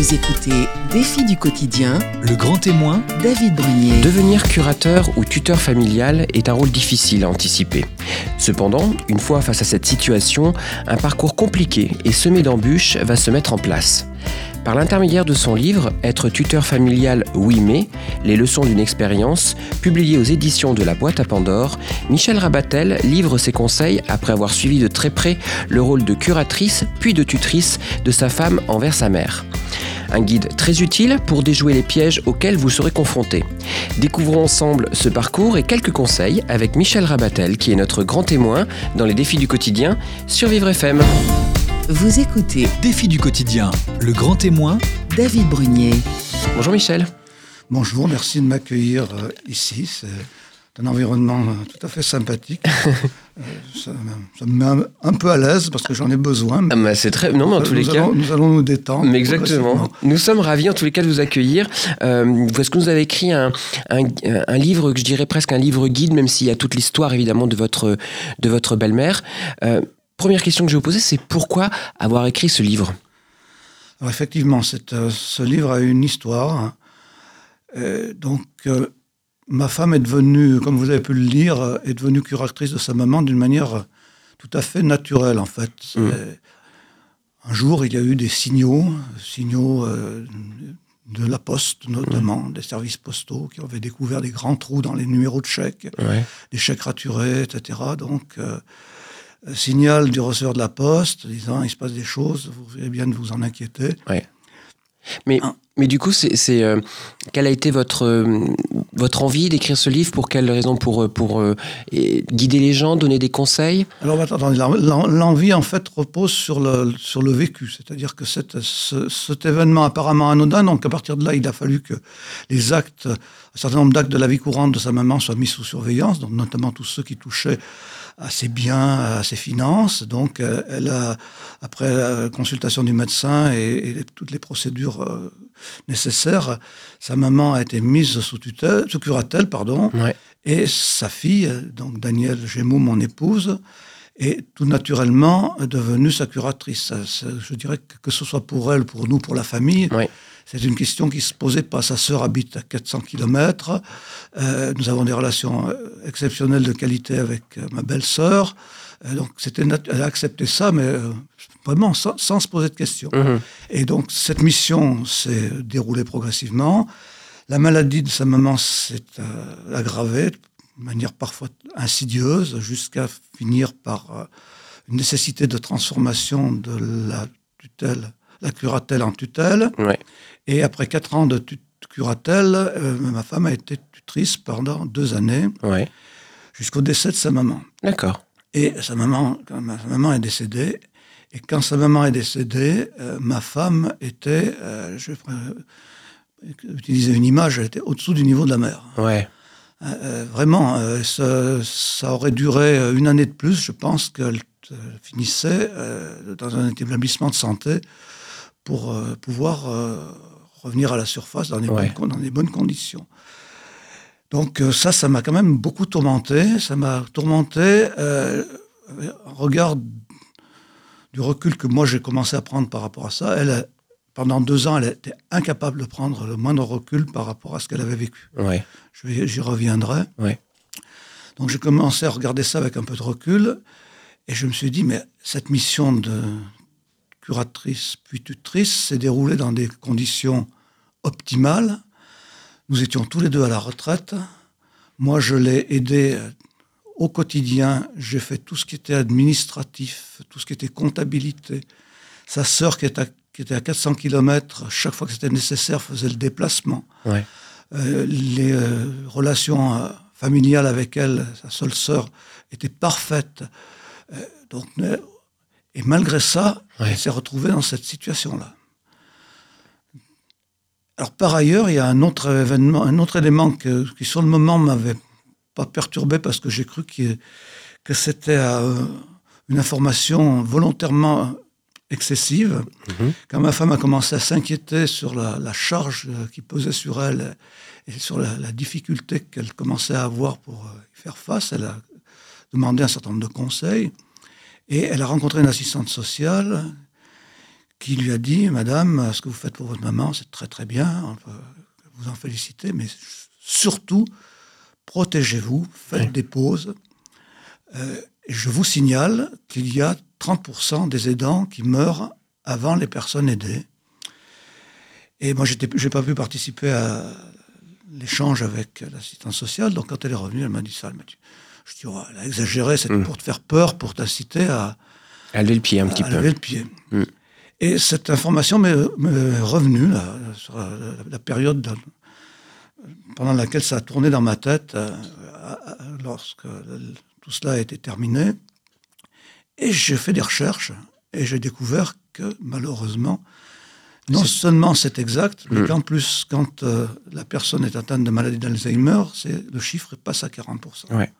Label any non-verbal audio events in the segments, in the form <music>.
Vous écoutez Défi du quotidien, Le grand témoin, David Brunier. Devenir curateur ou tuteur familial est un rôle difficile à anticiper. Cependant, une fois face à cette situation, un parcours compliqué et semé d'embûches va se mettre en place. Par l'intermédiaire de son livre Être tuteur familial oui mais, les leçons d'une expérience, publié aux éditions de la boîte à Pandore, Michel Rabatel livre ses conseils après avoir suivi de très près le rôle de curatrice puis de tutrice de sa femme envers sa mère. Un guide très utile pour déjouer les pièges auxquels vous serez confrontés. Découvrons ensemble ce parcours et quelques conseils avec Michel Rabatel qui est notre grand témoin dans les défis du quotidien sur Vivre FM. Vous écoutez défi du quotidien, le grand témoin, David Brunier. Bonjour Michel. Bonjour, merci de m'accueillir euh, ici. Un environnement euh, tout à fait sympathique. Euh, <laughs> ça, ça me met un, un peu à l'aise parce que j'en ai besoin. Ah, mais c'est très... Non mais en nous, tous les cas... nous allons nous détendre. Mais exactement. Nous sommes ravis en tous les cas de vous accueillir. Euh, parce que vous avez écrit un, un, un livre que je dirais presque un livre guide, même s'il y a toute l'histoire évidemment de votre, de votre belle-mère? Euh, première question que je vais vous poser, c'est pourquoi avoir écrit ce livre? Alors effectivement, cette, euh, ce livre a une histoire. Euh, donc, euh, ma femme est devenue, comme vous avez pu le lire, est devenue curatrice de sa maman d'une manière tout à fait naturelle, en fait. Mm. Un jour, il y a eu des signaux, signaux euh, de la poste notamment, des services postaux qui avaient découvert des grands trous dans les numéros de chèques, ouais. des chèques raturés, etc. Donc, euh, signal du receveur de la poste disant il se passe des choses, vous avez bien de vous en inquiéter. Mais, Ah. Mais du coup, c'est, euh, quelle a été votre, euh, votre envie d'écrire ce livre? Pour quelle raison? Pour, euh, pour guider les gens, donner des conseils? Alors l'envie en fait repose sur le, sur le vécu, c'est-à-dire que cette- ce- cet événement apparemment anodin, donc à partir de là, il a fallu que les actes, un certain nombre d'actes de la vie courante de sa maman soient mis sous surveillance, donc notamment tous ceux qui touchaient à ses biens, à ses finances. Donc elle a, après consultation du médecin et toutes les procédures nécessaires, sa maman a été mise sous tutelle, sous curatelle, pardon, Ouais. et sa fille, donc Danielle Gémeaux, mon épouse, est tout naturellement devenue sa curatrice. Je dirais que que ce soit pour elle, pour nous, pour la famille, Ouais. C'est une question qui se posait pas. Sa sœur habite à 400 km. nous avons des relations euh, exceptionnelles de qualité avec euh, ma belle-sœur. Euh, donc, c'était elle a accepté ça, mais euh, vraiment sans, sans se poser de questions. Mhm. Et donc, cette mission s'est déroulée progressivement. La maladie de sa maman s'est euh, aggravée de manière parfois insidieuse, jusqu'à finir par euh, une nécessité de transformation de la tutelle, la curatelle en tutelle. Ouais. Et après quatre ans de tut- curatelle, euh, ma femme a été tutrice pendant deux années, Ouais. jusqu'au décès de sa maman. D'accord. Et sa maman, quand ma sa maman est décédée, et quand sa maman est décédée, euh, ma femme était, euh, je vais utiliser une image, elle était au-dessous du niveau de la mer. Ouais. Vraiment, ça, ça aurait duré une année de plus, je pense qu'elle finissait dans un établissement de santé pour pouvoir revenir à la surface dans des, Ouais. bonnes, con- dans des bonnes conditions. Donc euh, ça, ça m'a quand même beaucoup tourmenté. Ça m'a tourmenté euh, en regard du recul que moi j'ai commencé à prendre par rapport à ça. Elle, pendant deux ans, elle était incapable de prendre le moindre recul par rapport à ce qu'elle avait vécu. Ouais. J'y reviendrai. Ouais. Donc j'ai commencé à regarder ça avec un peu de recul et je me suis dit, mais cette mission de curatrice puis tutrice s'est déroulée dans des conditions optimales. Nous étions tous les deux à la retraite. Moi, je l'ai aidé euh, au quotidien. J'ai fait tout ce qui était administratif, tout ce qui était comptabilité. Sa sœur, qui était à, qui était à 400 km, chaque fois que c'était nécessaire, faisait le déplacement. Ouais. Euh, les euh, relations euh, familiales avec elle, sa seule sœur, étaient parfaites. Donc, et malgré ça, Ouais. elle s'est retrouvée dans cette situation-là. Alors par ailleurs, il y a un autre événement, un autre élément que- qui sur le moment m'avait pas perturbé parce que j'ai cru qu'il- que c'était euh, une information volontairement excessive. Mhm. Quand ma femme a commencé à s'inquiéter sur la, la charge euh, qui pesait sur elle et sur la, la difficulté qu'elle commençait à avoir pour euh, y faire face, elle a demandé un certain nombre de conseils et elle a rencontré une assistante sociale qui lui a dit Madame, ce que vous faites pour votre maman, c'est très très bien, on peut vous en féliciter, mais surtout, protégez-vous, faites des pauses. Euh, je vous signale qu'il y a 30% des aidants qui meurent avant les personnes aidées. Et moi, je n'ai pas pu participer à l'échange avec l'assistante sociale, donc quand elle est revenue, elle m'a dit ça. Je dis, oh, elle a exagéré, c'est mmh. pour te faire peur, pour t'inciter à, à lever le pied un petit peu. lever le pied. Mm. Et cette information m'est revenue là, sur la, période pendant laquelle ça a tourné dans ma tête euh, lorsque tout cela a été terminé. Et j'ai fait des recherches et j'ai découvert que malheureusement, non seulement c'est exact, mais mm. qu'en plus, quand euh, la personne est atteinte de maladie d'Alzheimer, le chiffre passe à 40%. Ouais.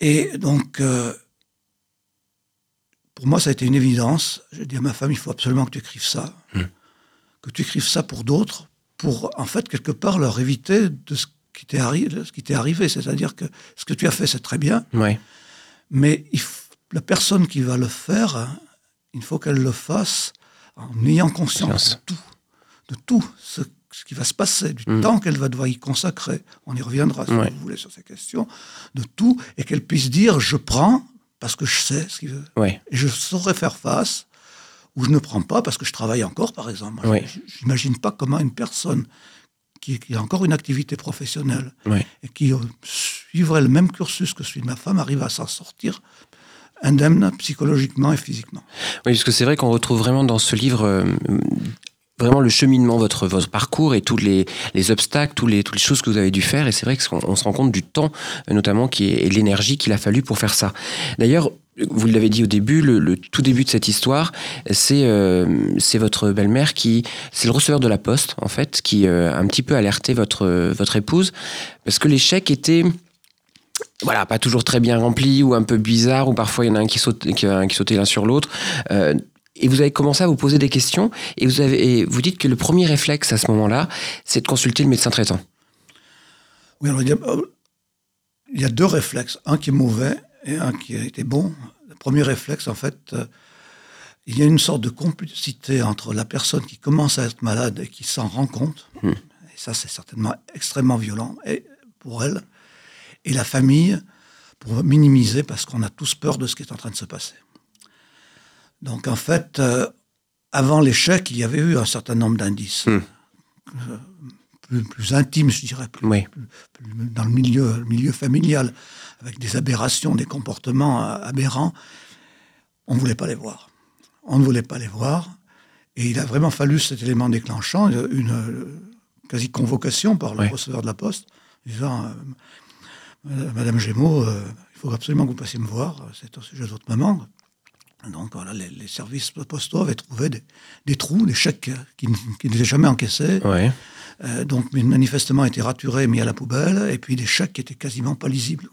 Et donc, euh, pour moi, ça a été une évidence. J'ai dit à ma femme, il faut absolument que tu écrives ça, hmm. que tu écrives ça pour d'autres, pour en fait quelque part leur éviter de ce qui t'est arrivé, arrivé. C'est-à-dire que ce que tu as fait, c'est très bien, mais la personne qui va le faire, il faut qu'elle le fasse en ayant conscience de tout, de tout ce, qui va se passer, du hmm. temps qu'elle va devoir y consacrer. On y reviendra si vous voulez sur ces questions, de tout, et qu'elle puisse dire je prends parce que je sais ce qu'il veut. Et je saurais faire face, ou je ne prends pas parce que je travaille encore, par exemple. Je n'imagine pas comment une personne qui, a encore une activité professionnelle et qui euh, suivrait le même cursus que celui de ma femme arrive à s'en sortir indemne psychologiquement et physiquement. Oui, parce que c'est vrai qu'on retrouve vraiment dans ce livre euh, vraiment le cheminement, votre, votre parcours et tous les, les obstacles, tous les, toutes les choses que vous avez dû faire. Et c'est vrai qu'on se rend compte du temps, notamment, qui est, et l'énergie qu'il a fallu pour faire ça. D'ailleurs, vous l'avez dit au début, le, tout début de cette histoire, c'est euh, votre belle-mère qui, c'est le receveur de la poste en fait, qui euh, a un petit peu alerté votre votre épouse parce que les chèques étaient voilà, pas toujours très bien remplis ou un peu bizarres, ou parfois il y en a un qui, saute, qui sautait l'un sur l'autre. Euh, et vous avez commencé à vous poser des questions et vous, avez, vous dites que le premier réflexe à ce moment-là, c'est de consulter le médecin traitant. Oui, alors il y, a, il y, a, deux réflexes, un qui est mauvais et un qui a été bon. Le premier réflexe, en fait, euh, il y a une sorte de complicité entre la personne qui commence à être malade et qui s'en rend compte, hmm. et ça c'est certainement extrêmement violent et, pour elle, et la famille pour minimiser parce qu'on a tous peur de ce qui est en train de se passer. Donc en fait, euh, avant l'échec, il y avait eu un certain nombre d'indices. Hmm. Euh, plus, intimes, je dirais, plus, dans le milieu, milieu familial, avec des aberrations, des comportements euh, aberrants. On ne voulait pas les voir. On ne voulait pas les voir. Et il a vraiment fallu cet élément déclenchant, une, quasi convocation par le receveur de la poste, disant Madame Gémeaux, il faut absolument que vous passiez me voir, c'est au sujet de votre maman. Donc voilà, les, services postaux avaient trouvé des, trous, des chèques qui, n'étaient jamais encaissés. Euh, donc manifestement étaient raturés, mis à la poubelle, et puis des chèques qui étaient quasiment pas lisibles.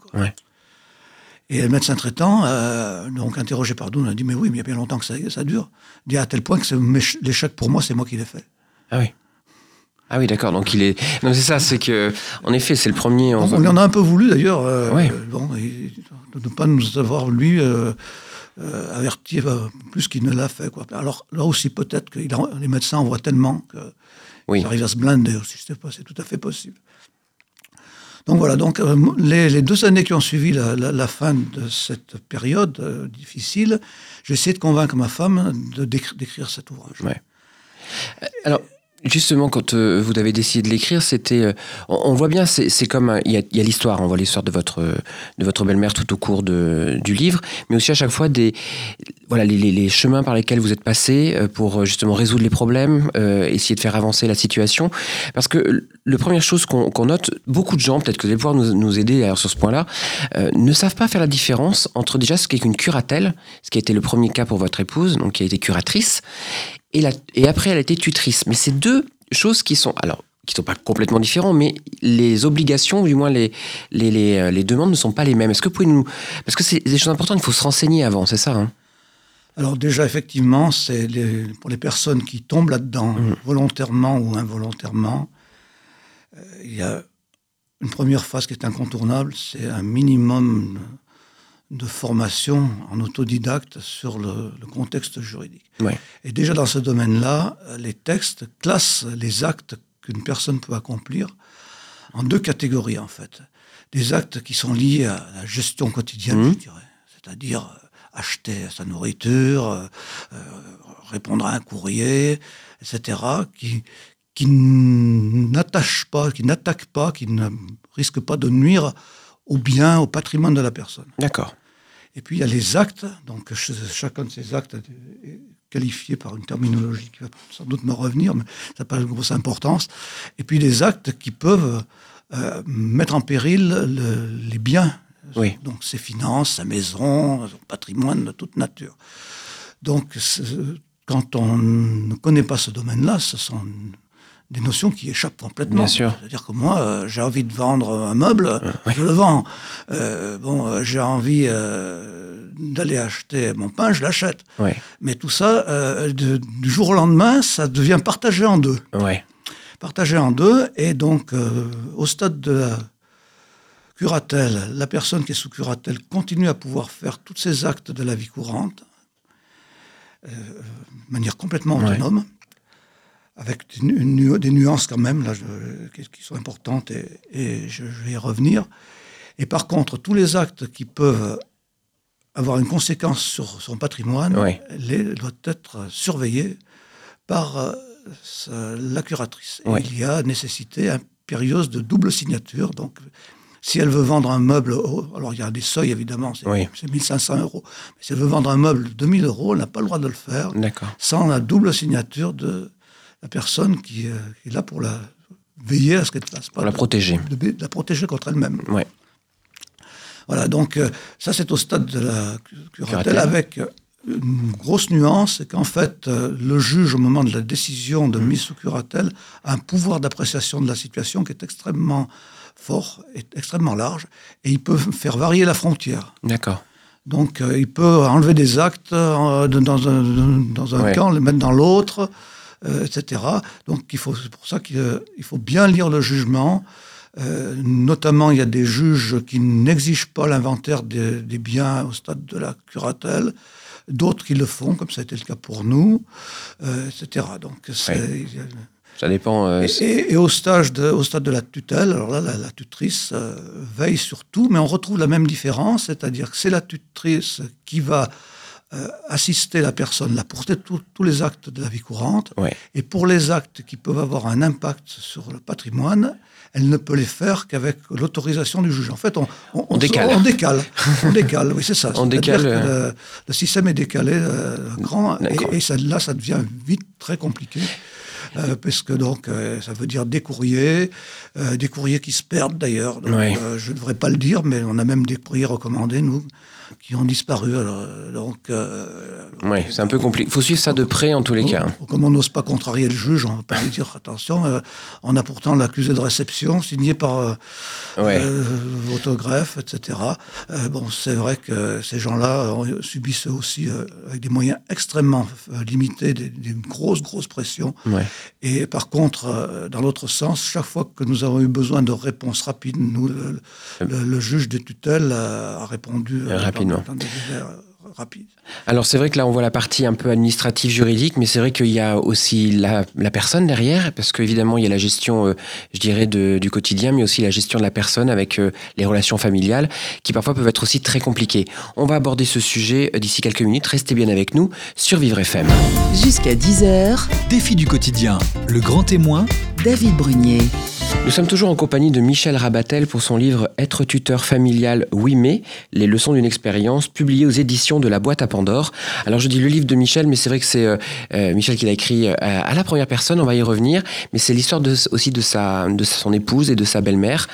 Et le médecin traitant, euh, donc interrogé par nous, a dit Mais oui, mais il y a bien longtemps que ça, ça dure. dit à tel point que les chèques pour moi, c'est moi qui les fais. Ah oui. Ah oui, d'accord. Donc il est. Non, c'est ça. C'est que, en effet, c'est le premier. On, on en a un peu voulu d'ailleurs. Euh, bon, de ne pas nous avoir lui euh, avertir euh, plus qu'il ne l'a fait. Quoi. Alors là aussi, peut-être que les médecins en voient tellement que oui. arrive à se blinder aussi. C'est tout à fait possible. Donc voilà, donc euh, les, deux années qui ont suivi la, fin de cette période difficile, j'ai essayé de convaincre ma femme d'écrire cet ouvrage. Ouais. Alors, Justement, quand euh, vous avez décidé de l'écrire, c'était, euh, on, voit bien, c'est comme il y a, l'histoire, on voit l'histoire de votre de votre belle-mère tout au cours de, du livre, mais aussi à chaque fois des voilà les, les, chemins par lesquels vous êtes passé euh, pour justement résoudre les problèmes, essayer de faire avancer la situation, parce que la première chose qu'on note, beaucoup de gens, peut-être que vous allez pouvoir nous, nous aider sur ce point-là, ne savent pas faire la différence entre déjà ce qu'est une curatelle, ce qui a été le premier cas pour votre épouse, donc qui a été curatrice, et, et après elle a été tutrice. Mais c'est deux choses qui sont, alors, qui sont pas complètement différents, mais les obligations, du moins les, les, les, euh, les demandes ne sont pas les mêmes. Est-ce que vous pouvez nous... Parce que c'est des choses importantes, il faut se renseigner avant, c'est ça hein? Alors déjà, effectivement, c'est pour les personnes qui tombent là-dedans, mmh. volontairement ou involontairement, euh, il y a une première phase qui est incontournable, c'est un minimum de formation en autodidacte sur le, le contexte juridique. Et déjà dans ce domaine-là, les textes classent les actes qu'une personne peut accomplir en deux catégories en fait. Des actes qui sont liés à la gestion quotidienne, Mhm. je dirais, c'est-à-dire euh, acheter sa nourriture, euh, euh, répondre à un courrier, etc., qui, qui n'attachent pas, qui n'attaquent pas, qui ne risquent pas de nuire au bien, au patrimoine de la personne. D'accord. Et puis il y a les actes, donc ch- chacun de ces actes est qualifié par une terminologie qui va sans doute me revenir, mais ça n'a pas de grosse importance. Et puis les actes qui peuvent euh, mettre en péril le- les biens, Oui. donc ses finances, sa maison, son patrimoine de toute nature. Donc quand on ne connaît pas ce domaine-là, ce sont des notions qui échappent complètement. Bien sûr. C'est-à-dire que moi, euh, j'ai envie de vendre un meuble, je le vends. Euh, bon, euh, j'ai envie euh, d'aller acheter mon pain, je l'achète. Mais tout ça, euh, de- du jour au lendemain, ça devient partagé en deux. Ouais. Partagé en deux, et donc euh, au stade de la curatelle, la personne qui est sous curatelle continue à pouvoir faire tous ses actes de la vie courante euh, de manière complètement autonome, avec des, nu- nu- des nuances quand même là, je- qui, sont importantes, et, et je, je vais y revenir. Et par contre, tous les actes qui peuvent avoir une conséquence sur son patrimoine les, doivent être surveillés par euh, la curatrice. Il y a nécessité impérieuse de double signature. Donc, si elle veut vendre un meuble, alors il y a des seuils évidemment, c'est Oui. c'est 1500 euros. Mais si elle veut vendre un meuble de 2000 euros, elle n'a pas le droit de le faire sans la double signature de la personne qui, euh, qui est là pour la veiller à ce qu'elle ne fasse pas. Pour la de- protéger. De, de la protéger contre elle-même. Ouais. Voilà, donc euh, ça c'est au stade de la cu- curatelle, avec euh, une grosse nuance, c'est qu'en fait euh, le juge au moment de la décision de mise sous curatelle a un pouvoir d'appréciation de la situation qui est extrêmement fort et extrêmement large, et il peut <laughs> faire varier la frontière. D'accord. Donc euh, il peut enlever des actes euh, dans un, dans un Ouais. camp, les mettre dans l'autre, euh, etc. Donc il faut, c'est pour ça qu'il euh, faut bien lire le jugement. Euh, notamment, il y a des juges qui n'exigent pas l'inventaire des, des biens au stade de la curatelle, d'autres qui le font, comme ça a été le cas pour nous, euh, etc. Donc Ouais. Ça dépend. euh, et, et- et au, stage de, au stade de la tutelle, alors là, la, la tutrice veille sur tout, mais on retrouve la même différence, c'est-à-dire que c'est la tutrice qui va euh, assister la personne là pour tous les actes de la vie courante, Ouais. et pour les actes qui peuvent avoir un impact sur le patrimoine, elle ne peut les faire qu'avec l'autorisation du juge. En fait, on, On décale. On décale, on décale oui, c'est ça. <laughs> On décale, que euh, Le, le système est décalé euh, grand, et, et ça, là, ça devient vite très compliqué. Euh, puisque donc euh, ça veut dire des courriers, euh, des courriers qui se perdent d'ailleurs. Je ne devrais pas le dire, mais on a même des courriers recommandés, nous, qui ont disparu. Alors, euh, donc, euh, Ouais, c'est un peu compliqué. faut suivre ça de près en tous les cas. comme on n'ose pas contrarier le juge, on ne va pas lui dire <laughs> attention, euh, on a pourtant l'accusé de réception signé par euh, Ouais. euh, votre greffe, etc. Bon, c'est vrai que ces gens-là subissent aussi, avec des moyens extrêmement limités, des, des grosses, grosses pressions. Ouais. Et par contre, dans l'autre sens, chaque fois que nous avons eu besoin de réponses rapides, nous, le, le- le juge des tutelles a répondu euh, Rapidement. dans, dans des délais euh, rapides. Alors c'est vrai que là on voit la partie un peu administrative juridique, mais c'est vrai qu'il y a aussi la, la personne derrière, parce qu'évidemment il y a la gestion, euh, je dirais, de- du quotidien, mais aussi la gestion de la personne avec euh, les relations familiales, qui parfois peuvent être aussi très compliquées. On va aborder ce sujet d'ici quelques minutes. Restez bien avec nous sur Vivre FM. Jusqu'à 10h, Défi du quotidien, le grand témoin, David Brunier. Nous sommes toujours en compagnie de Michel Rabatel pour son livre Être tuteur familial, oui mais, les leçons d'une expérience, publié aux éditions de la boîte à Pandore. Alors je dis le livre de Michel, mais c'est vrai que c'est euh, euh, Michel qui l'a écrit euh, à la première personne, on va y revenir, mais c'est l'histoire aussi de, sa, de son épouse et de sa belle-mère,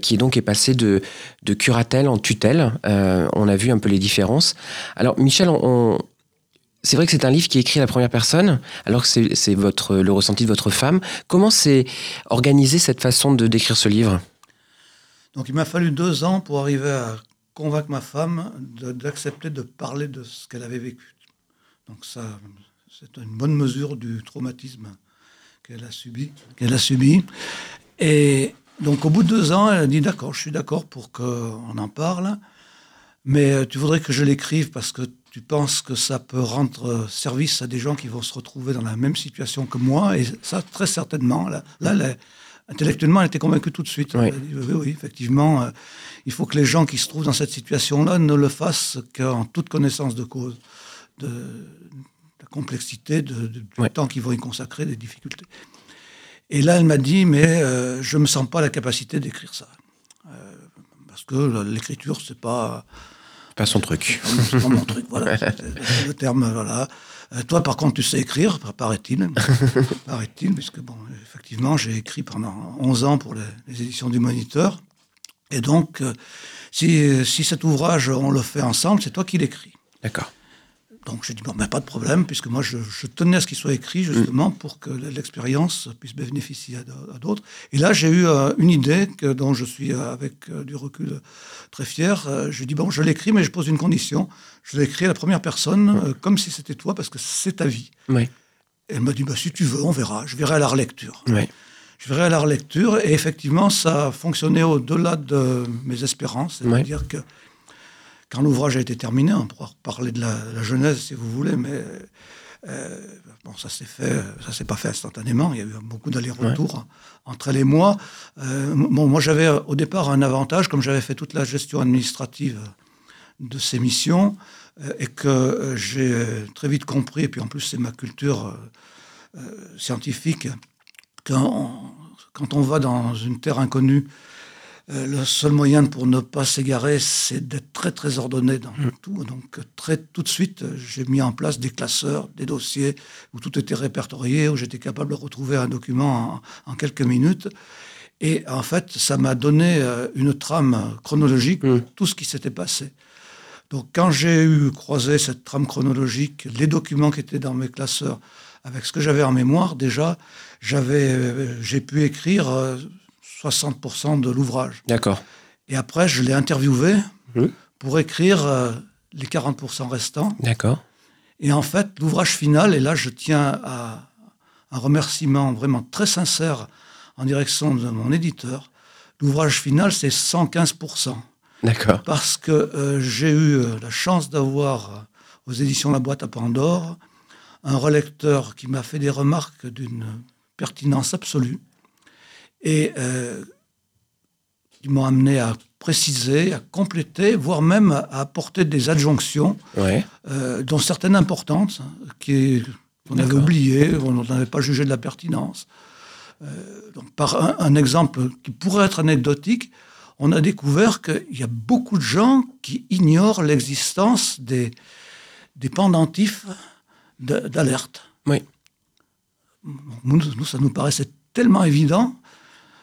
qui donc est passée de, de curatelle en tutelle. On a vu un peu les différences. Alors Michel, on- c'est vrai que c'est un livre qui est écrit à la première personne, alors que c'est votre le ressenti de votre femme. Comment s'est organisée cette façon de décrire ce livre? Donc il m'a fallu deux ans pour arriver à convaincre ma femme de- d'accepter de, parler de ce qu'elle avait vécu. Donc ça, c'est une bonne mesure du traumatisme qu'elle a subi. Qu'elle a subi. Et donc au bout de deux ans, elle a dit d'accord, je suis d'accord pour qu'on en parle. Mais tu voudrais que je l'écrive parce que tu penses que ça peut rendre service à des gens qui vont se retrouver dans la même situation que moi. Et ça, très certainement. Là, là elle est- intellectuellement, elle était convaincue tout de suite. Oui. Effectivement, euh, il faut que les gens qui se trouvent dans cette situation-là ne le fassent qu'en toute connaissance de cause, de, de la complexité, de, de- du temps qu'ils vont y consacrer, des difficultés. Et là, elle m'a dit, mais euh, je ne me sens pas la capacité d'écrire ça. Euh, parce que l'écriture, c'est pas, Pas son truc. c'est pas mon truc, <laughs> voilà. c'est- le terme, voilà. Euh, toi, par contre, tu sais écrire, paraît-il. <laughs> paraît-il, puisque, bon, effectivement, j'ai écrit pendant 11 ans pour les, les éditions du Moniteur. Et donc, euh, si, si cet ouvrage, on le fait ensemble, c'est toi qui l'écris. D'accord. Donc j'ai dit, bon, ben, pas de problème, puisque moi je, je tenais à ce qu'il soit écrit justement pour que l'expérience puisse bénéficier à, d'autres. Et là j'ai eu euh, une idée que, dont je suis euh, avec euh, du recul très fier. Je dis, bon, je l'écris, mais je pose une condition. Je l'écris à la première personne, comme si c'était toi, parce que c'est ta vie. Oui. Et elle m'a dit, bah, si tu veux, on verra. Je verrai à la relecture. Oui. Je verrai à la relecture. Et effectivement, ça a fonctionné au-delà de mes espérances. C'est-à-dire que quand l'ouvrage a été terminé, on pourra parler de la, la genèse si vous voulez, mais euh, bon, ça s'est fait, ça s'est pas fait instantanément. Il y a eu beaucoup d'allers-retours entre elle et moi. Euh, bon, moi, j'avais au départ un avantage, comme j'avais fait toute la gestion administrative de ces missions, euh, et que euh, j'ai euh, très vite compris, et puis en plus c'est ma culture euh, euh, scientifique, quand, quand on va dans une terre inconnue, euh, le seul moyen pour ne pas s'égarer, c'est d'être très très ordonné dans tout. Donc très tout de suite, j'ai mis en place des classeurs, des dossiers où tout était répertorié, où j'étais capable de retrouver un document en, en quelques minutes. Et en fait, ça m'a donné euh, une trame chronologique de tout ce qui s'était passé. Donc quand j'ai eu croisé cette trame chronologique, les documents qui étaient dans mes classeurs, avec ce que j'avais en mémoire, déjà, j'avais, euh, j'ai pu écrire 60% de l'ouvrage. D'accord. Et après, je l'ai interviewé pour écrire euh, les 40% restants. D'accord. Et en fait, l'ouvrage final, et là je tiens à un remerciement vraiment très sincère en direction de mon éditeur, l'ouvrage final, c'est 115%. D'accord. Parce que euh, j'ai eu euh, la chance d'avoir aux éditions La Boîte à Pandore un relecteur qui m'a fait des remarques d'une pertinence absolue et euh, qui m'ont amené à préciser, à compléter, voire même à apporter des adjonctions Ouais. euh, dont certaines importantes, hein, qui qu'on avait oubliées, on n'avait pas jugé de la pertinence. Euh, donc, par un, un exemple qui pourrait être anecdotique, on a découvert qu'il y a beaucoup de gens qui ignorent l'existence des, des pendentifs de- d'alerte. Oui. Nous, nous, ça nous paraissait tellement évident.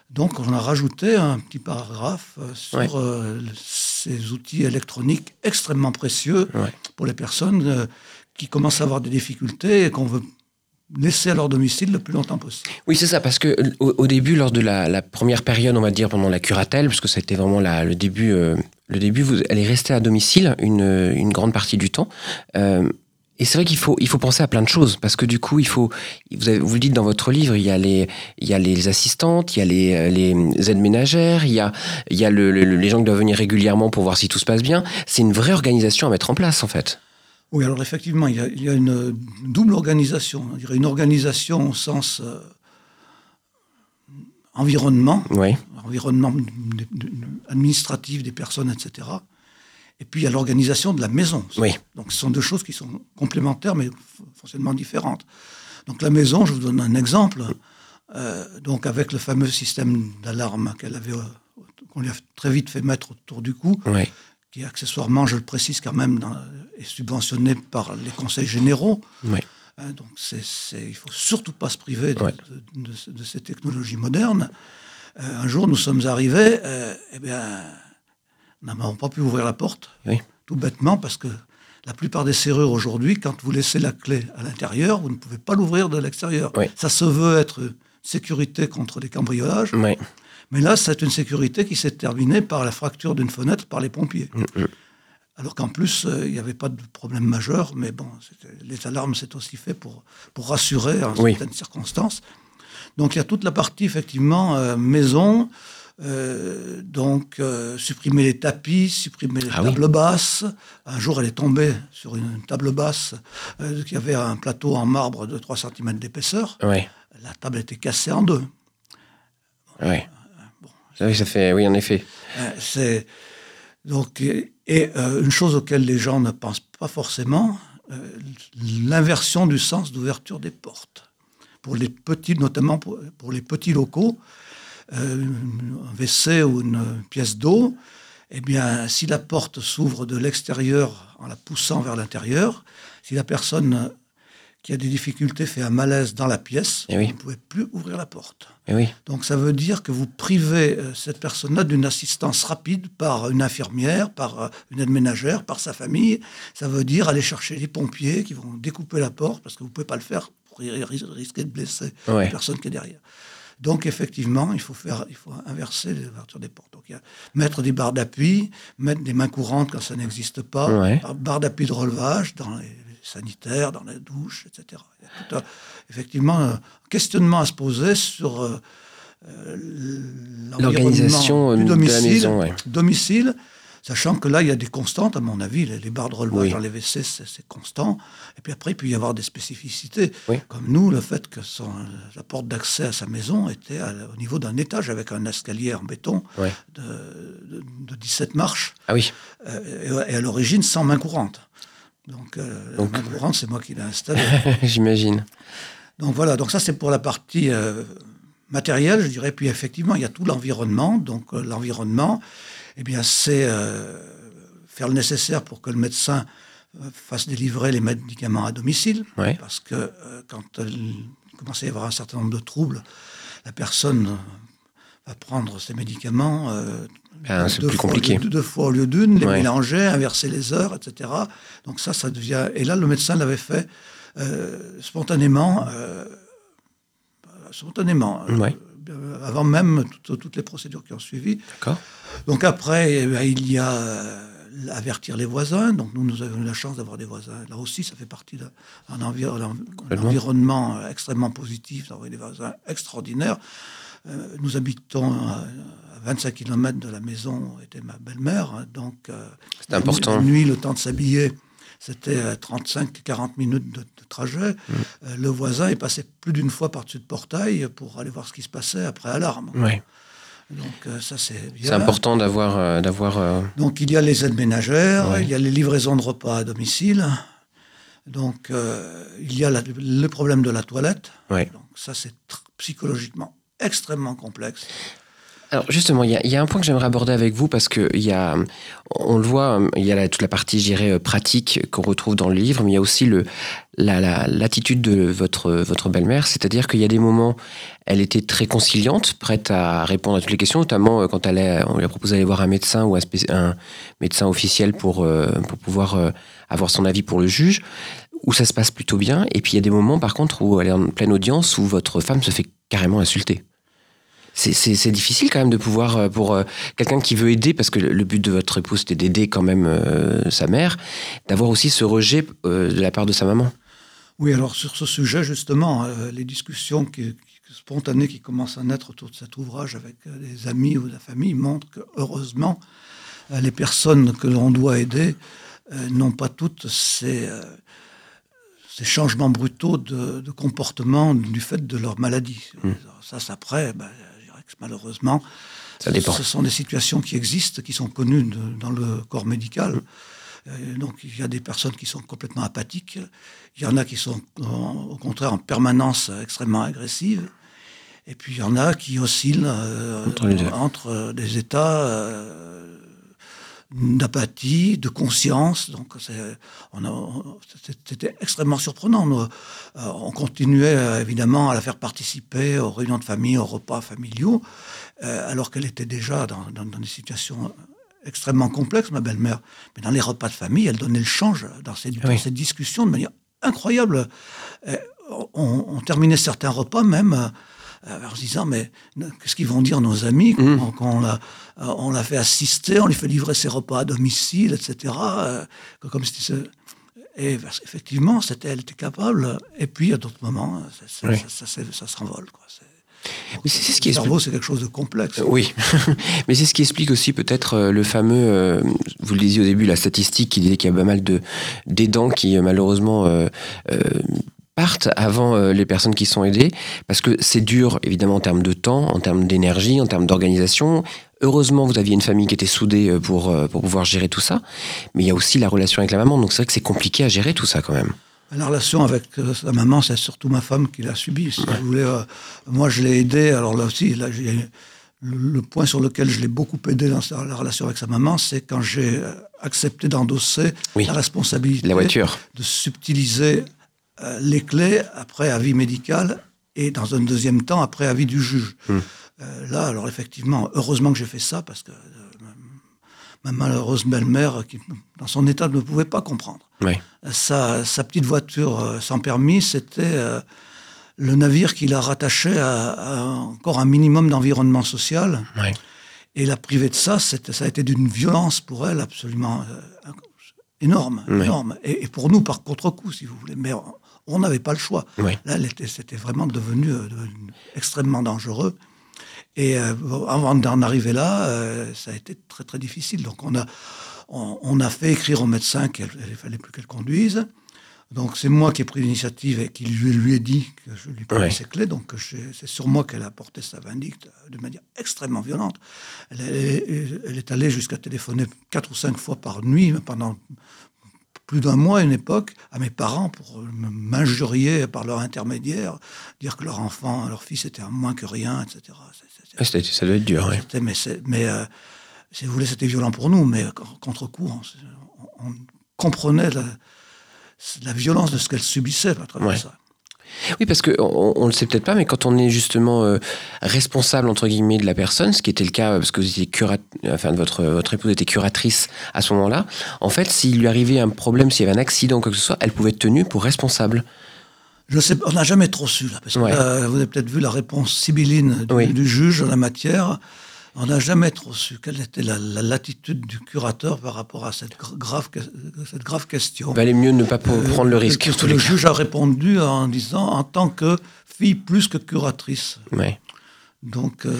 Donc, on a rajouté un petit paragraphe euh, sur Ouais. euh, ces outils électroniques extrêmement précieux Ouais. pour les personnes euh, qui commencent à avoir des difficultés et qu'on veut laisser à leur domicile le plus longtemps possible. Oui, c'est ça, parce que au, au début, lors de la, la première période, on va dire pendant la curatelle, parce que ça a été vraiment la- le début, euh, le début, vous, elle est restée à domicile une, une grande partie du temps. Euh, et c'est vrai qu'il faut, il faut penser à plein de choses, parce que du coup, il faut, vous, avez- vous le dites dans votre livre, il y a les, il y a les assistantes, il y a les, euh, les aides ménagères, il y a, il y a le- le- les gens qui doivent venir régulièrement pour voir si tout se passe bien. C'est une vraie organisation à mettre en place, en fait. Oui, alors effectivement, il y a, il y a une double organisation. On dirait une organisation au sens euh, environnement, Oui, environnement administratif des personnes, etc. Et puis il y a l'organisation de la maison. Oui. Donc ce sont deux choses qui sont complémentaires mais fonctionnement différentes. Donc la maison, je vous donne un exemple. Euh, donc avec le fameux système d'alarme qu'elle avait, euh, qu'on lui a très vite fait mettre autour du cou, oui, qui accessoirement, je le précise quand même, dans- est subventionné par les conseils généraux. oui. Hein, donc c'est, c'est- il faut surtout pas se priver de, Ouais. de- de- de ces technologies modernes. Euh, un jour, nous sommes arrivés, eh bien, nous n'avons pas pu ouvrir la porte, Oui. tout bêtement, parce que la plupart des serrures aujourd'hui, quand vous laissez la clé à l'intérieur, vous ne pouvez pas l'ouvrir de l'extérieur. Oui. Ça se veut être une sécurité contre les cambriolages, oui. mais là, c'est une sécurité qui s'est terminée par la fracture d'une fenêtre par les pompiers. Alors qu'en plus, euh, il n'y avait pas de problème majeur, mais bon, les alarmes, c'est aussi fait pour, pour rassurer en Oui. certaines circonstances. Donc il y a toute la partie, effectivement, euh, maison, Euh, donc, euh, supprimer les tapis, supprimer les Ah oui. tables basses. Un jour, elle est tombée sur une table basse euh, qui avait un plateau en marbre de 3 cm d'épaisseur. La table était cassée en deux. Ouais. Oui, ça fait. Oui, en effet. C'est donc et, et, une chose auquel les gens ne pensent pas forcément, l'inversion du sens d'ouverture des portes pour les petits, notamment pour, pour les petits locaux, un WC ou une pièce d'eau. Eh bien, si la porte s'ouvre de l'extérieur en la poussant vers l'intérieur, si la personne qui a des difficultés fait un malaise dans la pièce, Eh oui. vous ne pouvez plus ouvrir la porte. Eh oui. Donc ça veut dire que vous privez euh, cette personne-là d'une assistance rapide par une infirmière, par euh, une aide ménagère, par sa famille. Ça veut dire aller chercher les pompiers qui vont découper la porte parce que vous ne pouvez pas le faire pour ri- ri- risquer de blesser Ouais. la personne qui est derrière. Donc effectivement, il faut faire, il faut inverser l'ouverture des portes. Donc il y a mettre des barres d'appui, mettre des mains courantes quand ça n'existe pas, Ouais. barres d'appui de relevage dans les sanitaires, dans les douches, etc. Il y a tout un- effectivement un questionnement à se poser sur euh, euh, L'organisation, euh, du de la domicile, maison, ouais. domicile, sachant que là, il y a des constantes, à mon avis. Les, barres de relevage Oui. dans les WC, c'est constant. Et puis après, il peut y avoir des spécificités. Oui. Comme nous, le fait que son, la porte d'accès à sa maison était à- au niveau d'un étage avec un escalier en béton de, de- de 17 marches. Ah oui. Euh, et, et à l'origine, sans main courante. Donc, euh, Donc- la main courante, c'est moi qui l'ai installée. <laughs> J'imagine. Donc voilà, donc ça c'est pour la partie euh, matérielle, je dirais. Puis effectivement, il y a tout l'environnement. Donc euh, l'environnement, eh bien, c'est euh, faire le nécessaire pour que le médecin euh, fasse délivrer les médicaments à domicile. Ouais. Parce que euh, quand il commence à y avoir un certain nombre de troubles, la personne va prendre ses médicaments Ben, deux plus fois compliqué. lieu- deux fois au lieu d'une, les Ouais. mélanger, inverser les heures, etc. Donc ça, ça devient... Et là, le médecin l'avait fait spontanément, spontanément, euh, euh, avant même toutes, toutes les procédures qui ont suivi. Donc après, eh bien, il y a euh, avertir les voisins. Donc nous, nous avons eu la chance d'avoir des voisins. Là aussi, ça fait partie d'un envi- environnement euh, extrêmement positif, d'avoir des voisins extraordinaires. Euh, nous habitons à, à 25 km de la maison où était ma belle-mère. hein, donc, euh, C'est important. La nuit, le temps de s'habiller, c'était euh, 35-40 minutes de, de trajet. Mm. Euh, le voisin est passé plus d'une fois par-dessus le portail pour aller voir ce qui se passait après alarme. Donc euh, ça, c'est bien. C'est important d'avoir. euh, d'avoir euh, Donc il y a les aides ménagères, Ouais. il y a les livraisons de repas à domicile. Donc euh, il y a la- le problème de la toilette. Ouais. Donc ça c'est psychologiquement extrêmement complexe. Alors justement, il y, a- un point que j'aimerais aborder avec vous parce que y a, on le voit, il y a toute la partie, je euh, pratique qu'on retrouve dans le livre, mais il y a aussi le, la- la- l'attitude de votre, votre belle-mère, c'est-à-dire qu'il y a des moments, elle était très conciliante, prête à répondre à toutes les questions, notamment euh, quand elle on lui a proposé d'aller voir un médecin ou un, médecin officiel pour, euh, pour pouvoir euh, avoir son avis pour le juge, où ça se passe plutôt bien, et puis il y a des moments par contre où elle est en pleine audience, où votre femme se fait carrément insulter. C'est- difficile quand même de pouvoir, euh, pour euh, quelqu'un qui veut aider, parce que le but de votre épouse c'était d'aider quand même euh, sa mère, d'avoir aussi ce rejet euh, de la part de sa maman. Oui, alors sur ce sujet justement, euh, les discussions qui, qui- spontanées qui commencent à naître autour de cet ouvrage avec des amis ou la famille montrent que heureusement les personnes que l'on doit aider n'ont pas toutes ces, ces changements brutaux de, de comportement du fait de leur maladie. Ça, c'est après, ben, malheureusement, Ça dépend. ce sont des situations qui existent, qui sont connues de- dans le corps médical. Euh, donc il y a des personnes qui sont complètement apathiques, il y en a qui sont en- au contraire en permanence extrêmement agressives, et puis il y en a qui oscillent euh, Entre les deux. entre des états euh, d'apathie, de conscience. Donc c'était extrêmement surprenant. Nous, euh, on continuait euh, évidemment à la faire participer aux réunions de famille, aux repas familiaux, euh, alors qu'elle était déjà dans, dans- dans des situations extrêmement complexes, ma belle-mère. Mais dans les repas de famille, elle donnait le change dans ces, Oui. ces discussions de manière incroyable. On, on terminait certains repas même en se disant mais qu'est-ce qu'ils vont dire nos amis Mm. quand, quand on l'a euh, on l'a fait assister, on lui fait livrer ses repas à domicile, etc. euh, comme si et effectivement, c'était, elle était capable. Et puis, à d'autres moments, ça, Oui. ça- ça- ça- ça s'envole. Quoi. C'est- Mais c'est ce qui Le explique. cerveau, c'est quelque chose de complexe. Oui, <laughs> mais c'est ce qui explique aussi peut-être euh, le fameux, euh, vous le disiez au début, la statistique qui disait qu'il y a pas mal de d'aidants qui euh, malheureusement euh, euh, partent avant euh, les personnes qui sont aidées, parce que c'est dur évidemment en termes de temps, en termes d'énergie, en termes d'organisation. Heureusement, vous aviez une famille qui était soudée euh, pour, euh, pour pouvoir gérer tout ça, mais il y a aussi la relation avec la maman, donc c'est vrai que c'est compliqué à gérer tout ça quand même. La relation avec euh, sa maman, c'est surtout ma femme qui l'a subi. Si vous voulez, euh, moi, je l'ai aidé. Alors là aussi, là, j'ai- le, le point sur lequel je l'ai beaucoup aidé dans sa- la relation avec sa maman, c'est quand j'ai accepté d'endosser Oui. la responsabilité La voiture. de subtiliser euh, les clés après avis médical et dans un deuxième temps après avis du juge. Hmm. Euh, là, alors effectivement, heureusement que j'ai fait ça parce que euh, ma malheureuse belle-mère, qui dans son état ne pouvait pas comprendre Oui. sa, sa petite voiture sans permis, c'était le navire qui l'a rattaché à, à encore un minimum d'environnement social. Et la privée de ça, ça a été d'une violence pour elle absolument euh, énorme. Oui. énorme. Et, et pour nous, par contre-coup, si vous voulez. Mais on- on n'avait pas le choix. Oui. Là, c'était vraiment devenu, euh, devenu extrêmement dangereux. Et euh, avant d'en arriver là, euh, ça a été très très difficile. Donc on a, on, on a fait écrire au médecin qu'il ne fallait plus qu'elle conduise. Donc c'est moi qui ai pris l'initiative et qui lui, lui ai dit que je lui prenais Ouais. ses clés. Donc c'est sur moi qu'elle a porté sa vindicte de manière extrêmement violente. Elle, est- elle est allée jusqu'à téléphoner quatre ou cinq fois par nuit pendant plus d'un mois à une époque à mes parents pour m'injurier par leur intermédiaire, dire que leur enfant, leur fils était moins que rien, etc. Ah, ça doit être dur. c'était- mais mais euh, si vous voulez, c'était violent pour nous, mais con- contre coup, on, on comprenait la, la violence de ce qu'elle subissait à travers Ouais. ça. Oui, parce qu'on on le sait peut-être pas, mais quand on est justement euh, responsable entre guillemets de la personne, ce qui était le cas euh, parce que vous étiez curat, enfin votre votre épouse était curatrice à ce moment-là. En fait, s'il lui arrivait un problème, s'il y avait un accident ou quoi que ce soit, elle pouvait être tenue pour responsable. Je sais, on n'a jamais trop su là, parce que Ouais. là, vous avez peut-être vu la réponse sibylline du, Oui. du juge en la matière. On n'a jamais trop su quelle était la, la latitude du curateur par rapport à cette gr- grave, cette grave question. Il valait mieux ne pas Euh, prendre le risque. le juge a répondu en disant en tant que fille plus que curatrice. Ouais. Donc, euh,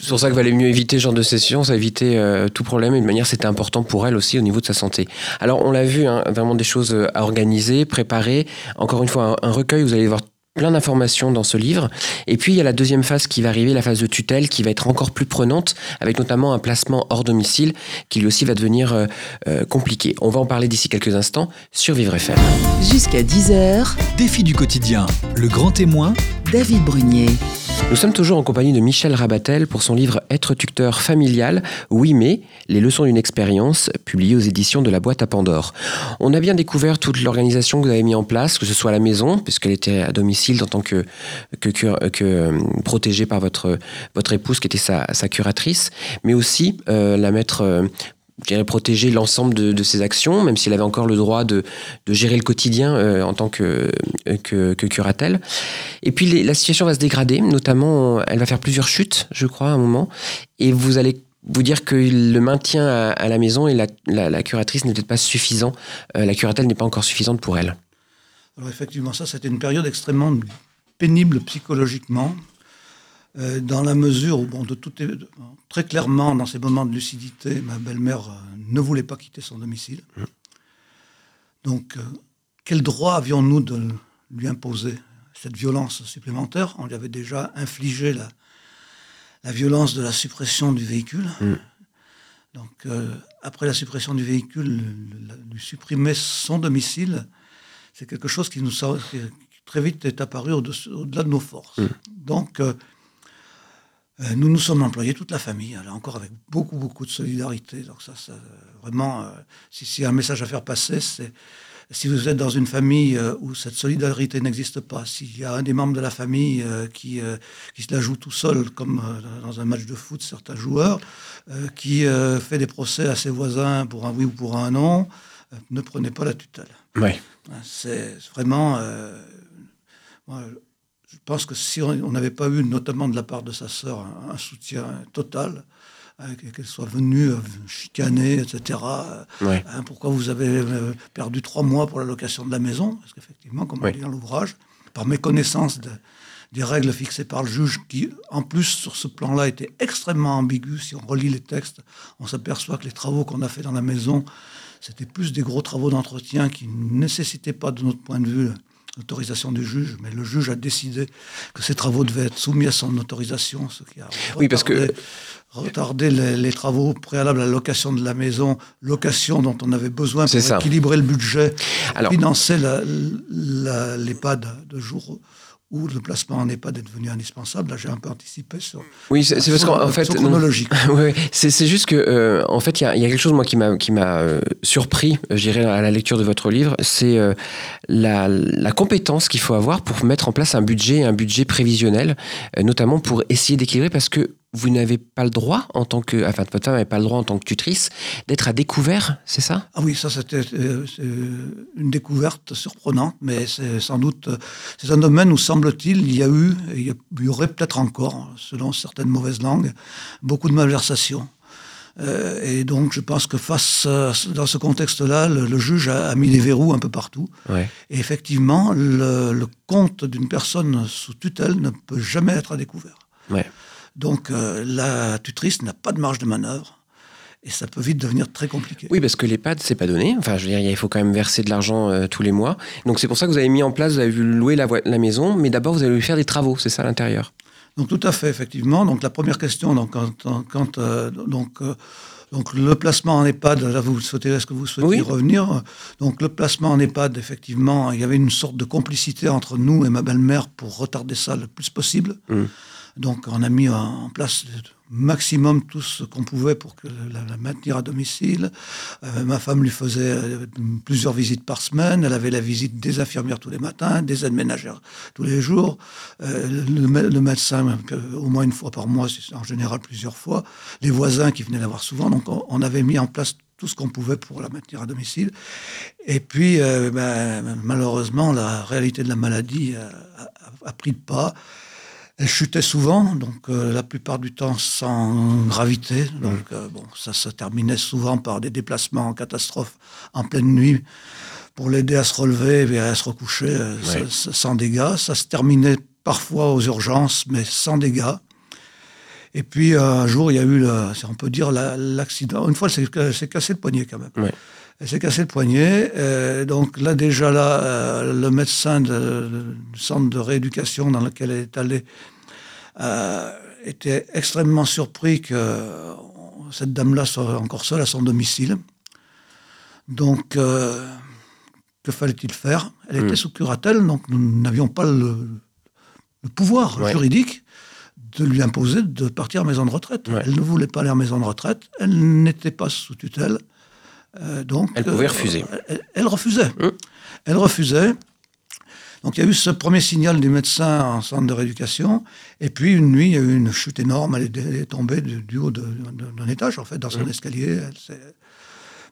C'est pour ça qu'il valait mieux éviter ce genre de session, ça évitait euh, tout problème et de manière c'était important pour elle aussi au niveau de sa santé. Alors on l'a vu, hein, vraiment des choses à organiser, préparer. Encore une fois, un, un recueil, vous allez voir plein d'informations dans ce livre. Et puis il y a la deuxième phase qui va arriver, la phase de tutelle, qui va être encore plus prenante, avec notamment un placement hors domicile, qui lui aussi va devenir euh, euh, compliqué. On va en parler d'ici quelques instants sur Vivre FM. Jusqu'à 10h, Défi du quotidien, le grand témoin, David Brunier. Nous sommes toujours en compagnie de Michel Rabatel pour son livre Être tuteur familial, oui mais, les leçons d'une expérience, publié aux éditions de la boîte à Pandore. On a bien découvert toute l'organisation que vous avez mis en place, que ce soit à la maison, puisqu'elle était à domicile en tant que, que, euh, protégée par votre, épouse qui était sa, curatrice, mais aussi euh, la mettre... euh, je dirais, protéger l'ensemble de, ses actions, même s'il avait encore le droit de, gérer le quotidien en tant que, curatelle. Et puis la situation va se dégrader, notamment elle va faire plusieurs chutes, je crois, à un moment, et vous allez vous dire que le maintien à, la maison et la, curatrice n'est peut-être pas suffisant, la curatelle n'est pas encore suffisante pour elle. Alors effectivement, ça, c'était une période extrêmement pénible psychologiquement, euh, dans la mesure où, bon, de tout très clairement, dans ces moments de lucidité, ma belle-mère euh, ne voulait pas quitter son domicile. Donc, euh, quel droit avions-nous de lui imposer cette violence supplémentaire? On lui avait déjà infligé la, la violence de la suppression du véhicule. Mm. Donc, euh, après la suppression du véhicule, le- le- lui supprimer son domicile, c'est quelque chose qui nous qui, très vite est apparu au-delà de nos forces. Mm. Donc, euh, euh, nous nous sommes employés, toute la famille, là encore avec beaucoup, beaucoup de solidarité. Donc ça, ça, vraiment, euh, si, si un message à faire passer, c'est si vous êtes dans une famille euh, où cette solidarité n'existe pas, s'il y a un des membres de la famille euh, qui, euh, qui se la joue tout seul, comme euh, dans un match de foot, certains joueurs, euh, qui euh, fait des procès à ses voisins pour un oui ou pour un non, euh, ne prenez pas la tutelle. Oui. C'est vraiment. euh, je pense que si on n'avait pas eu, notamment de la part de sa sœur, un, un soutien total, euh, qu'elle soit venue euh, chicaner, etc. euh, Ouais. hein, pourquoi vous avez perdu trois mois pour la location de la maison? Parce qu'effectivement, comme on dit dans l'ouvrage, par méconnaissance de- des règles fixées par le juge qui, en plus, sur ce plan-là, étaient extrêmement ambiguës. Si on relit les textes, on s'aperçoit que les travaux qu'on a fait dans la maison, c'était plus des gros travaux d'entretien qui ne nécessitaient pas, de notre point de vue, l'autorisation du juge, mais le juge a décidé que ces travaux devaient être soumis à son autorisation, ce qui a oui, parce que retardé les, travaux préalables à la location de la maison, location dont on avait besoin pour équilibrer le budget, Alors, financer l'EHPAD de jour où le placement en EHPAD est devenu indispensable. Là, j'ai un peu anticipé sur. Oui, c'est parce qu'en fait, chronologique. <laughs> oui, c'est juste que, euh, en fait, il y, a quelque chose moi qui m'a qui m'a euh, surpris, euh, je dirais, à la lecture de votre livre, c'est la, la, compétence qu'il faut avoir pour mettre en place un budget, un budget prévisionnel, notamment pour essayer d'équilibrer, parce que vous n'avez pas le droit en tant que, enfin, votre femme n'avait pas le droit en tant que tutrice d'être à découvert, c'est ça? Ah oui, ça c'était euh, une découverte surprenante, mais c'est sans doute c'est un domaine où semble-t-il il y a eu, il y aurait peut-être encore, selon certaines mauvaises langues, beaucoup de malversations. Euh, et donc, je pense que face dans ce contexte-là, le, juge a, mis des verrous un peu partout. Et effectivement, le, le compte d'une personne sous tutelle ne peut jamais être à découvert. Ouais. Donc euh, la tutrice n'a pas de marge de manœuvre. Et ça peut vite devenir très compliqué. Oui, parce que l'EHPAD, c'est pas donné. Enfin, je veux dire, il faut quand même verser de l'argent euh, tous les mois. Donc c'est pour ça que vous avez mis en place, vous avez vu louer la, la maison, mais d'abord vous avez faire des travaux, c'est ça à l'intérieur Donc tout à fait, effectivement. Donc la première question, donc, quand, euh, donc, donc le placement en EHPAD, là vous souhaitez, est-ce que vous souhaitez revenir? Donc le placement en EHPAD, effectivement, il y avait une sorte de complicité entre nous et ma belle-mère pour retarder ça le plus possible. Mmh. Donc on a mis en place le maximum tout ce qu'on pouvait pour la, maintenir à domicile. Euh, ma femme lui faisait euh, plusieurs visites par semaine. Elle avait la visite des infirmières tous les matins, des aides ménagères tous les jours, euh, le, médecin au moins une fois par mois, en général plusieurs fois, les voisins qui venaient la voir souvent. Donc on, avait mis en place tout ce qu'on pouvait pour la maintenir à domicile. Et puis, ben, malheureusement, la réalité de la maladie a, a pris le pas. Elle chutait souvent, donc euh, la plupart du temps sans gravité. Donc euh, bon, ça se terminait souvent par des déplacements en catastrophe en pleine nuit pour l'aider à se relever et à se recoucher euh, sans dégâts. Ça se terminait parfois aux urgences, mais sans dégâts. Et puis un jour, il y a eu, le, on peut dire, l'accident. Une fois, elle s'est cassé le poignet quand même. Elle s'est cassé le poignet. donc là, déjà, là, le médecin du centre de rééducation dans lequel elle est allée euh, était extrêmement surpris que cette dame-là soit encore seule à son domicile. Donc, euh, que fallait-il faire? Elle était hmm. sous curatelle, donc nous n'avions pas le, pouvoir juridique de lui imposer de partir en maison de retraite. Elle ne voulait pas aller en maison de retraite, elle n'était pas sous tutelle. Euh, donc, elle pouvait refuser. Elle, refusait. Hmm. Elle refusait. Donc il y a eu ce premier signal du médecin en centre de rééducation, et puis une nuit, il y a eu une chute énorme, elle est, tombée du, haut d'un étage, en fait, dans son mmh. escalier, elle s'est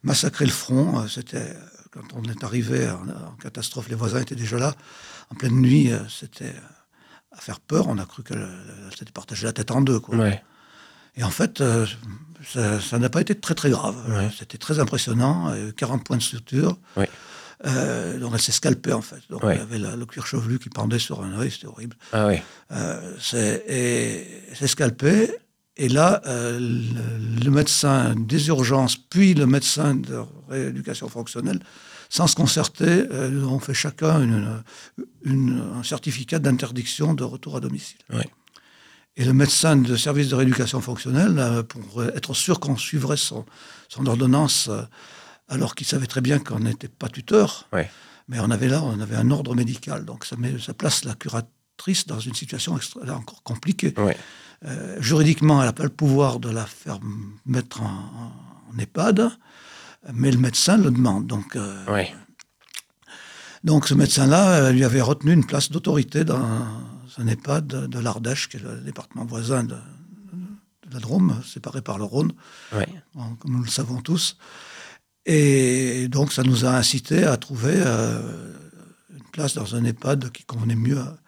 massacré le front, euh, c'était, quand on est arrivé en, catastrophe, les voisins étaient déjà là, en pleine nuit, euh, c'était à faire peur, on a cru qu'elle s'était partagée la tête en deux, quoi. Et en fait, euh, ça n'a pas été très très grave. C'était très impressionnant. 40 points de suture. Euh, donc elle s'est scalpée en fait. Donc elle avait le cuir chevelu qui pendait sur un œil, c'était horrible. Ah oui. Euh, elle s'est scalpée. Et là, euh, le, médecin des urgences, puis le médecin de rééducation fonctionnelle, sans se concerter, ont fait chacun une, un certificat d'interdiction de retour à domicile. Et le médecin de service de rééducation fonctionnelle, pour être sûr qu'on suivrait son, son ordonnance alors qu'il savait très bien qu'on n'était pas tuteur. Mais on avait là, on avait un ordre médical, donc ça, met, ça place la curatrice dans une situation extra, encore compliquée. Euh, juridiquement, elle n'a pas le pouvoir de la faire mettre en, EHPAD, mais le médecin le demande. Donc, euh, donc ce médecin-là euh, lui avait retenu une place d'autorité dans un EHPAD de, l'Ardèche, qui est le département voisin de, la Drôme, séparé par le Rhône, comme nous le savons tous. Et donc, ça nous a incité à trouver euh, une place dans un EHPAD qui convenait mieux à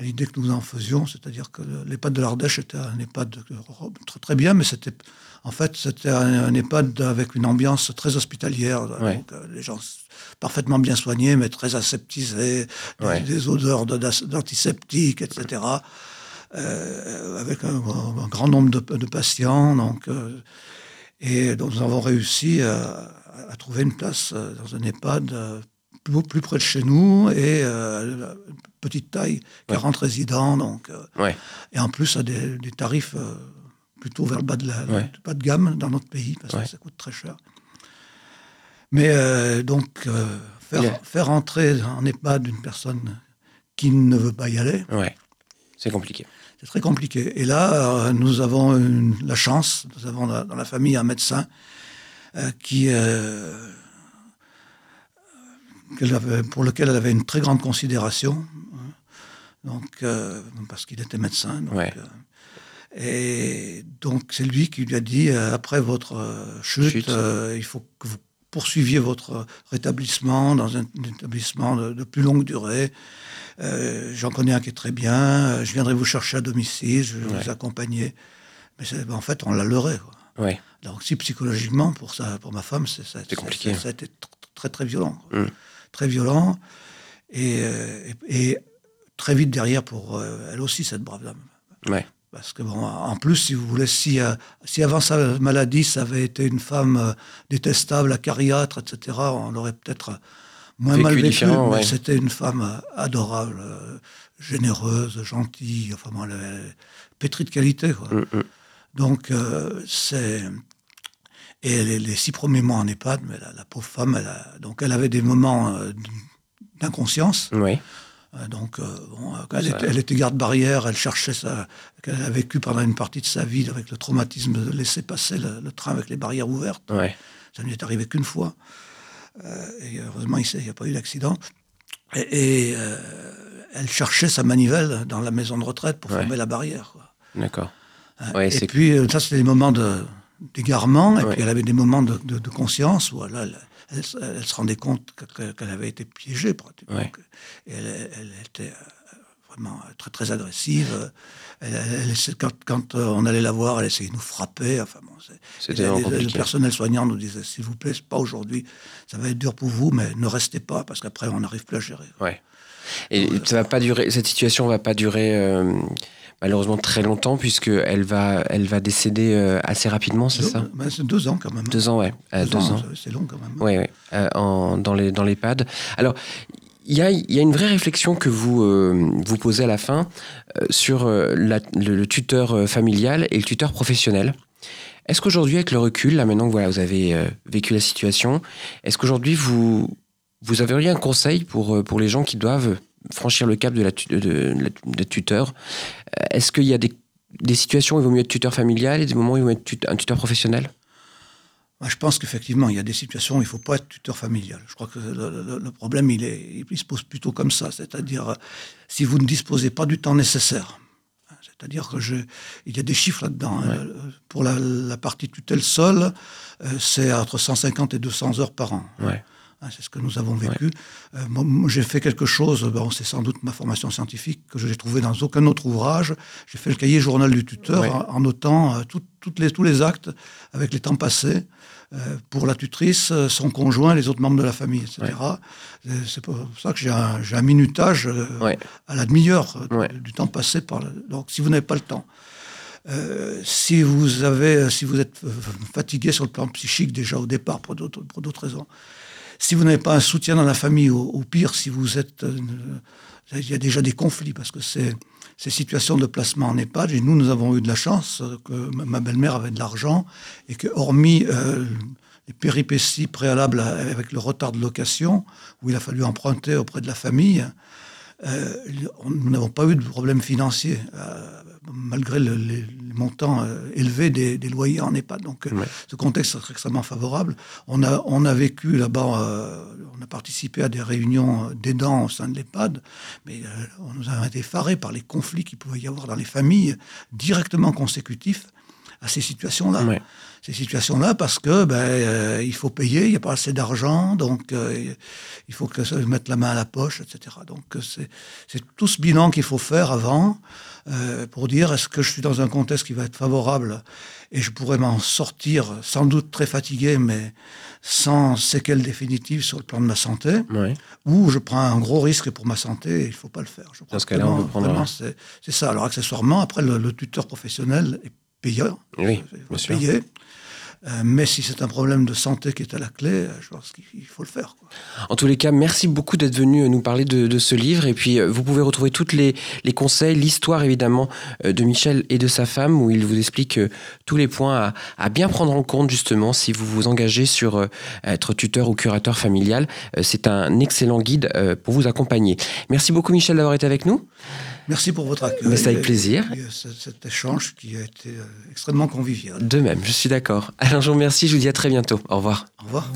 l'idée que nous en faisions, c'est-à-dire que l'EHPAD de l'Ardèche était un EHPAD très, très bien, mais c'était en fait c'était un, EHPAD avec une ambiance très hospitalière, donc les gens parfaitement bien soignés, mais très aseptisés, des, odeurs d'antiseptiques, etc. Euh, avec un, grand nombre de, patients, donc et donc nous avons réussi à, à, trouver une place dans un EHPAD plus, près de chez nous et euh, petite taille, 40 résidents. Donc, euh, Et en plus, à des, tarifs euh, plutôt vers le bas de, la, de gamme dans notre pays, parce que ça coûte très cher. Mais donc, faire, faire entrer en EHPAD une personne qui ne veut pas y aller, c'est compliqué. C'est très compliqué. Et là, nous avons la chance, nous avons dans la famille un médecin qui pour lequel elle avait une très grande considération, hein. donc, euh, parce qu'il était médecin. Euh, et donc c'est lui qui lui a dit, euh, après votre chute, il faut que vous poursuiviez votre rétablissement dans un, établissement de, plus longue durée. J'en connais un qui est très bien, je viendrai vous chercher à domicile, je vais vous accompagner. Mais en fait, on l'a leurré. Donc si psychologiquement, pour, ça, pour ma femme, ça, compliqué. ça, a été très très violent. Hum très violent. Et, et, très vite derrière pour euh, elle aussi, cette brave dame. Ouais. Parce que, bon, en plus, si vous voulez, si, euh, si avant sa maladie, ça avait été une femme euh, détestable, acariâtre, etc., on aurait peut-être moins mal vécu. Mais c'était une femme adorable, généreuse, gentille, enfin, bon, elle, pétrie de qualité. Quoi. Mm, mm. Donc, c'est et les, six premiers mois en EHPAD, mais la, pauvre femme, elle, donc elle avait des moments euh, d'inconscience. Oui. Euh, donc, euh, bon, elle, était, garde-barrière, elle cherchait ça, qu'elle a vécu pendant une partie de sa vie avec le traumatisme de laisser passer le, train avec les barrières ouvertes. Ça ne lui est arrivé qu'une fois. et heureusement, il n'y a pas eu d'accident. Et, elle cherchait sa manivelle dans la maison de retraite pour fermer la barrière. D'accord. et puis, ça, c'était des moments de, d'égarement, et puis elle avait des moments de, conscience où elle, elle, se rendait compte qu'elle avait été piégée. Et elle, était euh, vraiment très très agressive. quand, quand, euh, on allait la voir, elle essayait de nous frapper. Enfin bon, C'était Le personnel soignant nous disait s'il vous plaît, pas aujourd'hui, ça va être dur pour vous, mais ne restez pas parce qu'après on n'arrive plus à gérer. Ouais. Et ça va pas durer. Cette situation va pas durer. Euh, malheureusement très longtemps, puisqu'elle va, elle va décéder euh, assez rapidement, c'est ça? bah, C'est deux ans quand même. Deux ans, ouais. Euh, deux, ans, c'est long quand même. Oui, ouais. Euh, dans, les, dans l'EHPAD. Alors, il y a, y a, une vraie réflexion que vous, vous posez à la fin sur le, tuteur familial et le tuteur professionnel. Est-ce qu'aujourd'hui, avec le recul, là maintenant que voilà, vous avez vécu la situation, est-ce qu'aujourd'hui, vous, vous avez un conseil pour, pour les gens qui doivent franchir le cap de la, de, tuteur. Euh, est-ce qu'il y a des, situations où il vaut mieux être tuteur familial et des moments où il vaut mieux être un tuteur professionnel? Je pense qu'effectivement, il y a des situations où il ne faut pas être tuteur familial. Je crois que le, problème, il, est, il se pose plutôt comme ça. C'est-à-dire, si vous ne disposez pas du temps nécessaire, hein, c'est-à-dire que je, il y a des chiffres là-dedans. Hein. Pour la, partie tutelle seule, euh, c'est entre 150 et 200 heures par an. Ouais. Hein, c'est ce que nous avons vécu. Euh, moi, j'ai fait quelque chose, bon, c'est sans doute ma formation scientifique, que je n'ai trouvé dans aucun autre ouvrage. J'ai fait le cahier journal du tuteur en, notant euh, toutes les, tous les actes avec les temps passés euh, pour la tutrice, son conjoint, les autres membres de la famille, etc. C'est pour ça que j'ai un, minutage à la demi-heure du temps passé. Par Donc, si vous n'avez pas le temps, si vous avez, si vous êtes fatigué sur le plan psychique déjà au départ pour d'autres raisons, si vous n'avez pas un soutien dans la famille, au, pire, si vous êtes... Euh, il y a déjà des conflits, parce que c'est ces situations de placement en EHPAD, et nous, nous avons eu de la chance que ma belle-mère avait de l'argent, et que hormis euh, les péripéties préalables avec le retard de location, où il a fallu emprunter auprès de la famille, euh, nous n'avons pas eu de problème financier, malgré les, montants euh, élevés des, loyers en EHPAD. Donc, euh, ce contexte est extrêmement favorable. On a, on a vécu là-bas, euh, on a participé à des réunions d'aidants au sein de l'EHPAD, mais on nous a été effarés par les conflits qu'il pouvait y avoir dans les familles directement consécutifs à ces situations-là. Ouais. Ces situations-là parce que ben, euh, il faut payer, il n'y a pas assez d'argent, donc euh, il faut que ça mette la main à la poche, etc. Donc euh, c'est tout ce bilan qu'il faut faire avant euh, pour dire est-ce que je suis dans un contexte qui va être favorable et je pourrais m'en sortir sans doute très fatigué, mais sans séquelles définitives sur le plan de ma santé, Ouais. ou je prends un gros risque pour ma santé et il faut pas le faire. Je crois Dans ce cas-là, on peut prendre c'est ça. Alors accessoirement, après le, le tuteur professionnel est payeur, Oui, bien sûr. payer. Euh, mais si c'est un problème de santé qui est à la clé, euh, je pense qu'il il faut le faire. quoi. En tous les cas, merci beaucoup d'être venu nous parler de, de ce livre. Et puis, euh, vous pouvez retrouver tous les, les conseils, l'histoire évidemment euh, de Michel et de sa femme, où il vous explique euh, tous les points à, à bien prendre en compte justement si vous vous engagez sur euh, être tuteur ou curateur familial. Euh, C'est un excellent guide euh, pour vous accompagner. Merci beaucoup Michel d'avoir été avec nous. Merci pour votre accueil. Mais c'est avec plaisir. Cet échange qui a été euh, extrêmement convivial. De même, je suis d'accord. Alain, je vous remercie. Je vous dis à très bientôt. Au revoir. Au revoir.